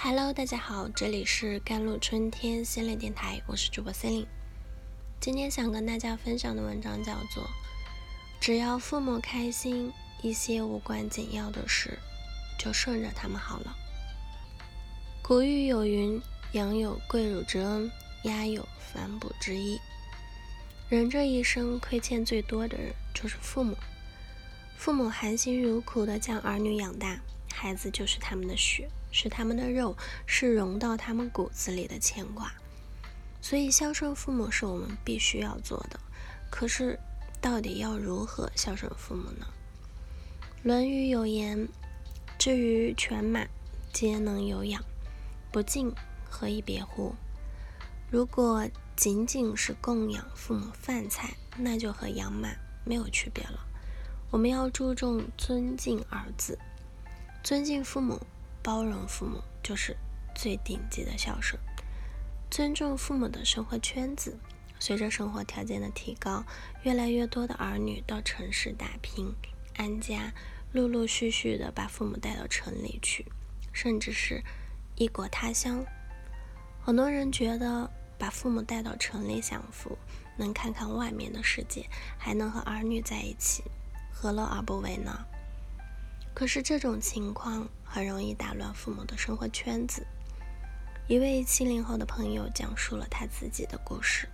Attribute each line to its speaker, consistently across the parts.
Speaker 1: Hello，大家好，这里是甘露春天心灵电台，我是主播 c e l i n e 今天想跟大家分享的文章叫做《只要父母开心，一些无关紧要的事就顺着他们好了》。古语有云：“羊有跪乳之恩，鸦有反哺之意。”人这一生亏欠最多的人就是父母。父母含辛茹苦地将儿女养大，孩子就是他们的血，是他们的肉，是融到他们骨子里的牵挂。所以孝顺父母是我们必须要做的。可是，到底要如何孝顺父母呢？《论语》有言：“至于犬马，皆能有养，不敬，何以别乎？”如果仅仅是供养父母饭菜，那就和养马没有区别了。我们要注重尊敬儿子，尊敬父母，包容父母，就是最顶级的孝顺。尊重父母的生活圈子。随着生活条件的提高，越来越多的儿女到城市打拼安家，陆陆续续的把父母带到城里去，甚至是异国他乡。很多人觉得把父母带到城里享福，能看看外面的世界，还能和儿女在一起。何乐而不为呢？可是这种情况很容易打乱父母的生活圈子。一位七零后的朋友讲述了他自己的故事。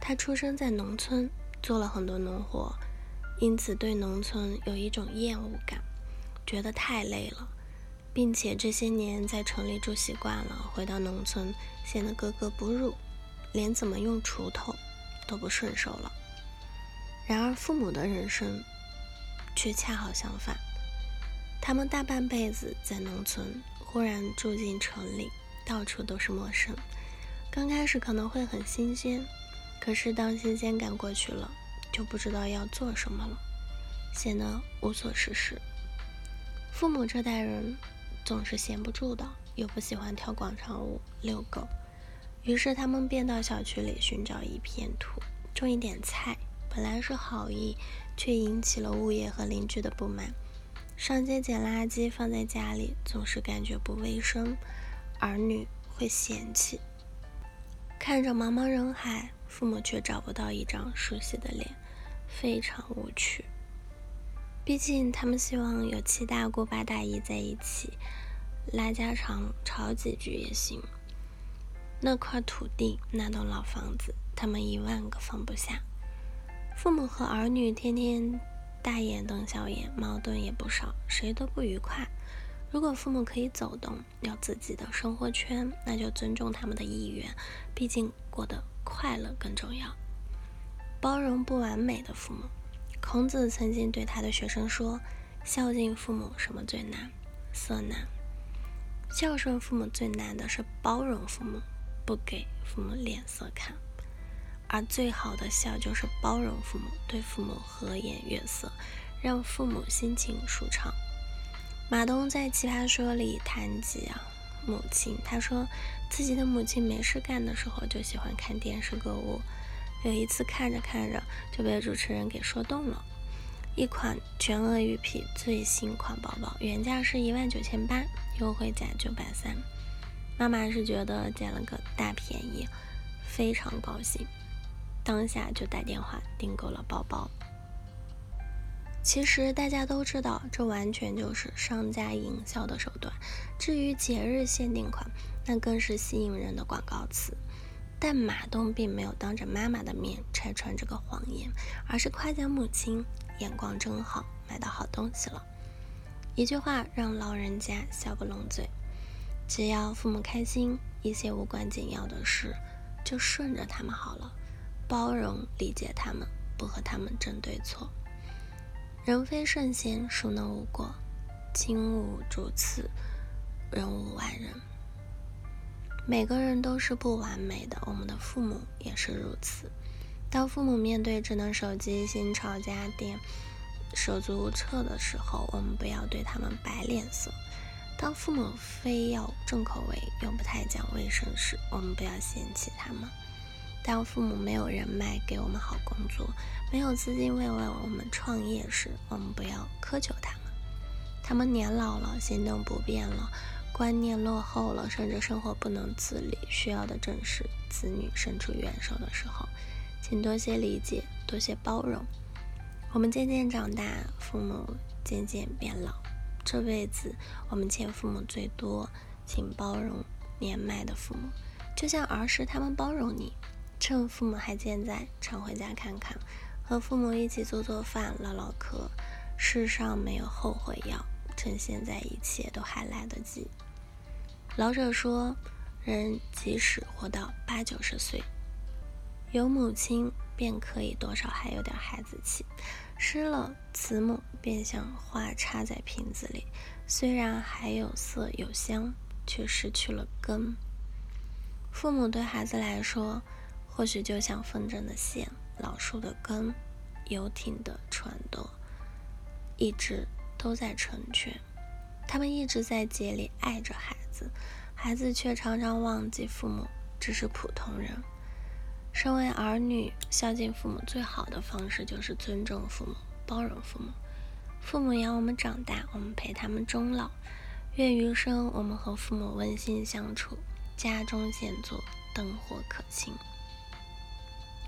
Speaker 1: 他出生在农村，做了很多农活，因此对农村有一种厌恶感，觉得太累了，并且这些年在城里住习惯了，回到农村显得格格不入，连怎么用锄头都不顺手了。然而父母的人生。却恰好相反，他们大半辈子在农村，忽然住进城里，到处都是陌生。刚开始可能会很新鲜，可是当新鲜感过去了，就不知道要做什么了，显得无所事事。父母这代人总是闲不住的，又不喜欢跳广场舞、遛狗，于是他们便到小区里寻找一片土，种一点菜。本来是好意，却引起了物业和邻居的不满。上街捡垃圾放在家里，总是感觉不卫生，儿女会嫌弃。看着茫茫人海，父母却找不到一张熟悉的脸，非常无趣。毕竟他们希望有七大姑八大姨在一起拉家常，吵几句也行。那块土地，那栋老房子，他们一万个放不下。父母和儿女天天大眼瞪小眼，矛盾也不少，谁都不愉快。如果父母可以走动，有自己的生活圈，那就尊重他们的意愿，毕竟过得快乐更重要。包容不完美的父母。孔子曾经对他的学生说：“孝敬父母什么最难？色难。孝顺父母最难的是包容父母，不给父母脸色看。”而最好的孝就是包容父母，对父母和颜悦色，让父母心情舒畅。马东在《奇葩说》里谈及啊母亲，他说自己的母亲没事干的时候就喜欢看电视购物，有一次看着看着就被主持人给说动了。一款全鳄鱼皮最新款包包，原价是一万九千八，优惠价九百三，妈妈是觉得捡了个大便宜，非常高兴。当下就打电话订购了包包。其实大家都知道，这完全就是商家营销的手段。至于节日限定款，那更是吸引人的广告词。但马东并没有当着妈妈的面拆穿这个谎言，而是夸奖母亲眼光真好，买到好东西了。一句话让老人家笑不拢嘴：只要父母开心，一些无关紧要的事就顺着他们好了。包容理解他们，不和他们争对错。人非圣贤，孰能无过？金无主次，人无完人。每个人都是不完美的，我们的父母也是如此。当父母面对智能手机、新潮家电手足无措的时候，我们不要对他们摆脸色；当父母非要重口味又不太讲卫生时，我们不要嫌弃他们。当父母没有人脉给我们好工作，没有资金为我们创业时，我们不要苛求他们。他们年老了，行动不便了，观念落后了，甚至生活不能自理，需要的正是子女伸出援手的时候。请多些理解，多些包容。我们渐渐长大，父母渐渐变老，这辈子我们欠父母最多，请包容年迈的父母，就像儿时他们包容你。趁父母还健在，常回家看看，和父母一起做做饭、唠唠嗑。世上没有后悔药，趁现在一切都还来得及。老者说，人即使活到八九十岁，有母亲便可以多少还有点孩子气。失了慈母，便像花插在瓶子里，虽然还有色有香，却失去了根。父母对孩子来说，或许就像风筝的线，老树的根，游艇的船舵，一直都在成全。他们一直在竭力爱着孩子，孩子却常常忘记父母只是普通人。身为儿女，孝敬父母最好的方式就是尊重父母、包容父母。父母养我们长大，我们陪他们终老。愿余生我们和父母温馨相处，家中现做灯火可亲。